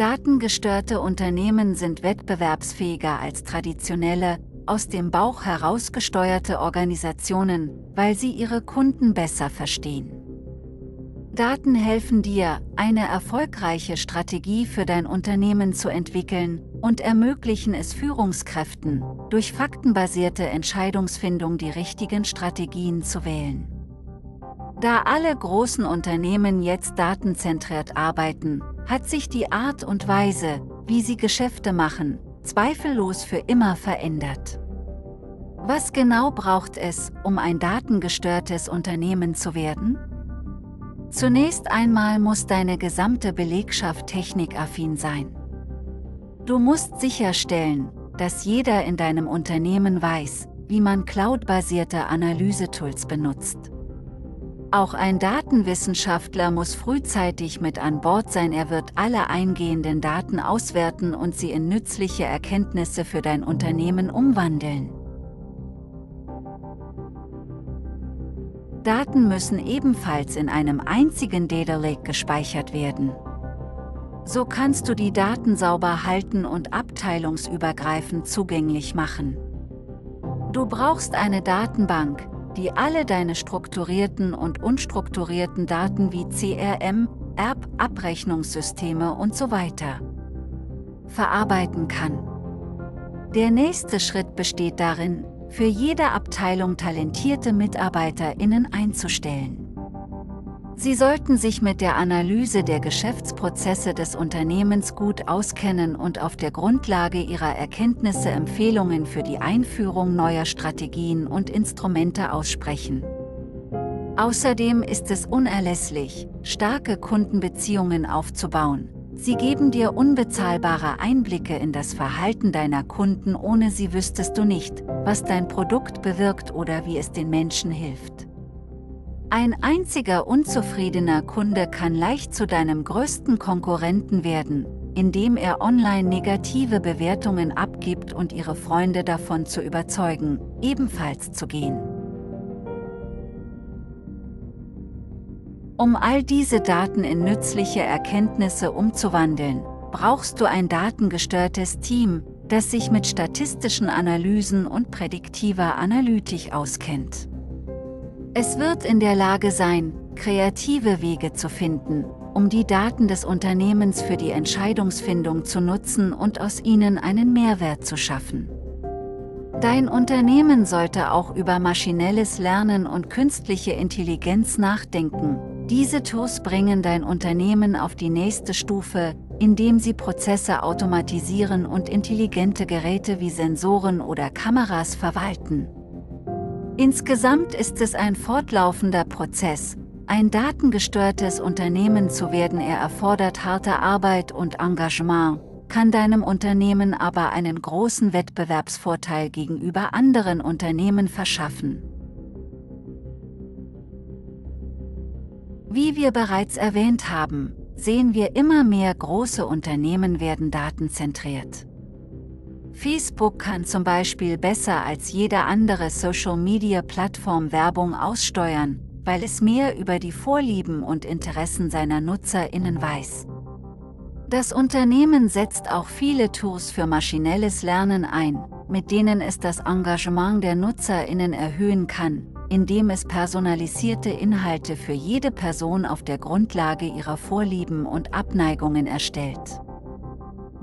Datengestörte Unternehmen sind wettbewerbsfähiger als traditionelle, aus dem Bauch herausgesteuerte Organisationen, weil sie ihre Kunden besser verstehen. Daten helfen dir, eine erfolgreiche Strategie für dein Unternehmen zu entwickeln und ermöglichen es Führungskräften, durch faktenbasierte Entscheidungsfindung die richtigen Strategien zu wählen. Da alle großen Unternehmen jetzt datenzentriert arbeiten, hat sich die Art und Weise, wie sie Geschäfte machen, zweifellos für immer verändert. Was genau braucht es, um ein datengestörtes Unternehmen zu werden? Zunächst einmal muss deine gesamte Belegschaft technikaffin sein. Du musst sicherstellen, dass jeder in deinem Unternehmen weiß, wie man cloudbasierte Analysetools benutzt. Auch ein Datenwissenschaftler muss frühzeitig mit an Bord sein. Er wird alle eingehenden Daten auswerten und sie in nützliche Erkenntnisse für dein Unternehmen umwandeln. Daten müssen ebenfalls in einem einzigen Data Lake gespeichert werden. So kannst du die Daten sauber halten und abteilungsübergreifend zugänglich machen. Du brauchst eine Datenbank, die alle deine strukturierten und unstrukturierten Daten wie CRM, Erb, Abrechnungssysteme und so weiter verarbeiten kann. Der nächste Schritt besteht darin, für jede Abteilung talentierte MitarbeiterInnen einzustellen. Sie sollten sich mit der Analyse der Geschäftsprozesse des Unternehmens gut auskennen und auf der Grundlage ihrer Erkenntnisse Empfehlungen für die Einführung neuer Strategien und Instrumente aussprechen. Außerdem ist es unerlässlich, starke Kundenbeziehungen aufzubauen. Sie geben dir unbezahlbare Einblicke in das Verhalten deiner Kunden, ohne sie wüsstest du nicht, was dein Produkt bewirkt oder wie es den Menschen hilft. Ein einziger unzufriedener Kunde kann leicht zu deinem größten Konkurrenten werden, indem er online negative Bewertungen abgibt und ihre Freunde davon zu überzeugen, ebenfalls zu gehen. Um all diese Daten in nützliche Erkenntnisse umzuwandeln, brauchst du ein datengestörtes Team, das sich mit statistischen Analysen und prädiktiver Analytik auskennt. Es wird in der Lage sein, kreative Wege zu finden, um die Daten des Unternehmens für die Entscheidungsfindung zu nutzen und aus ihnen einen Mehrwert zu schaffen. Dein Unternehmen sollte auch über maschinelles Lernen und künstliche Intelligenz nachdenken. Diese Tools bringen dein Unternehmen auf die nächste Stufe, indem sie Prozesse automatisieren und intelligente Geräte wie Sensoren oder Kameras verwalten. Insgesamt ist es ein fortlaufender Prozess, ein datengestörtes Unternehmen zu werden. Er erfordert harte Arbeit und Engagement, kann deinem Unternehmen aber einen großen Wettbewerbsvorteil gegenüber anderen Unternehmen verschaffen. Wie wir bereits erwähnt haben, sehen wir immer mehr große Unternehmen werden datenzentriert. Facebook kann zum Beispiel besser als jede andere Social-Media-Plattform Werbung aussteuern, weil es mehr über die Vorlieben und Interessen seiner NutzerInnen weiß. Das Unternehmen setzt auch viele Tools für maschinelles Lernen ein, mit denen es das Engagement der NutzerInnen erhöhen kann, indem es personalisierte Inhalte für jede Person auf der Grundlage ihrer Vorlieben und Abneigungen erstellt.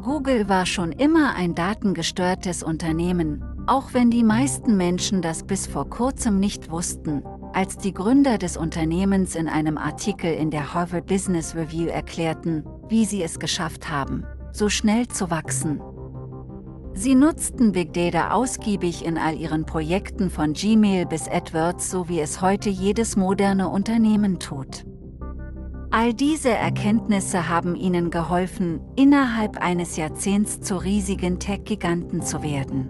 Google war schon immer ein datengestörtes Unternehmen, auch wenn die meisten Menschen das bis vor kurzem nicht wussten, als die Gründer des Unternehmens in einem Artikel in der Harvard Business Review erklärten, wie sie es geschafft haben, so schnell zu wachsen. Sie nutzten Big Data ausgiebig in all ihren Projekten von Gmail bis AdWords, so wie es heute jedes moderne Unternehmen tut. All diese Erkenntnisse haben ihnen geholfen, innerhalb eines Jahrzehnts zu riesigen Tech-Giganten zu werden.